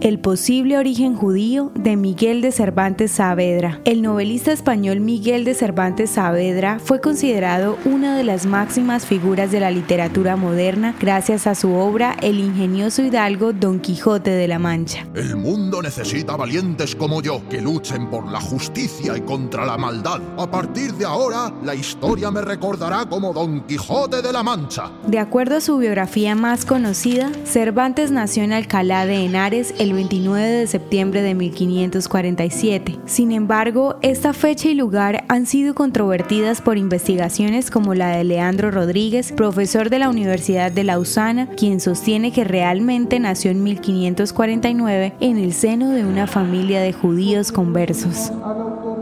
El posible origen judío de Miguel de Cervantes Saavedra. El novelista español Miguel de Cervantes Saavedra fue considerado una de las máximas figuras de la literatura moderna gracias a su obra El ingenioso hidalgo Don Quijote de la Mancha. El mundo necesita valientes como yo que luchen por la justicia y contra la maldad. A partir de ahora, la historia me recordará como Don Quijote de la Mancha. De acuerdo a su biografía más conocida, Cervantes nació en Alcalá de Henares el 29 de septiembre de 1547. Sin embargo, esta fecha y lugar han sido controvertidas por investigaciones como la de Leandro Rodríguez, profesor de la Universidad de Lausana, quien sostiene que realmente nació en 1549 en el seno de una familia de judíos conversos.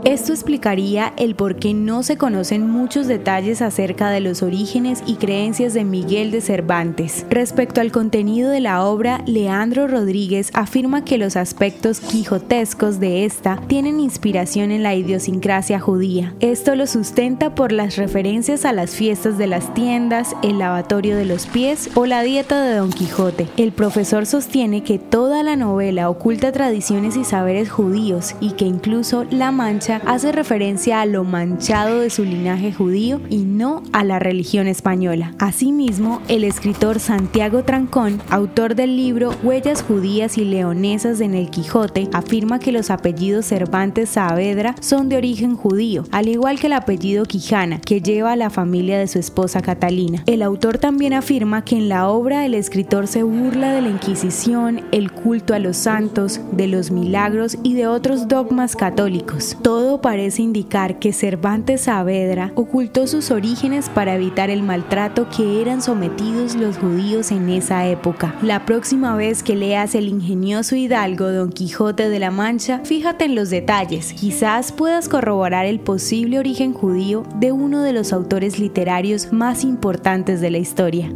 Esto explicaría el por qué no se conocen muchos detalles acerca de los orígenes y creencias de Miguel de Cervantes. Respecto al contenido de la obra, Leandro Rodríguez afirma que los aspectos quijotescos de esta tienen inspiración en la idiosincrasia judía. Esto lo sustenta por las referencias a las fiestas de las tiendas, el lavatorio de los pies o la dieta de Don Quijote. El profesor sostiene que toda la novela oculta tradiciones y saberes judíos y que incluso La Mancha hace referencia a lo manchado de su linaje judío y no a la religión española. Asimismo, el escritor Santiago Trancón, autor del libro Huellas judías y leonesas en el Quijote, afirma que los apellidos Cervantes Saavedra son de origen judío, al igual que el apellido Quijana, que lleva a la familia de su esposa Catalina. El autor también afirma que en la obra el escritor se burla de la Inquisición, el culto a los santos, de los milagros y de otros dogmas católicos. Todo parece indicar que Cervantes Saavedra ocultó sus orígenes para evitar el maltrato que eran sometidos los judíos en esa época. La próxima vez que leas el ingenioso hidalgo Don Quijote de la Mancha, fíjate en los detalles. Quizás puedas corroborar el posible origen judío de uno de los autores literarios más importantes de la historia.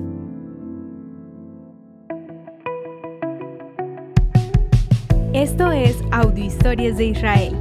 Esto es Audio Historias de Israel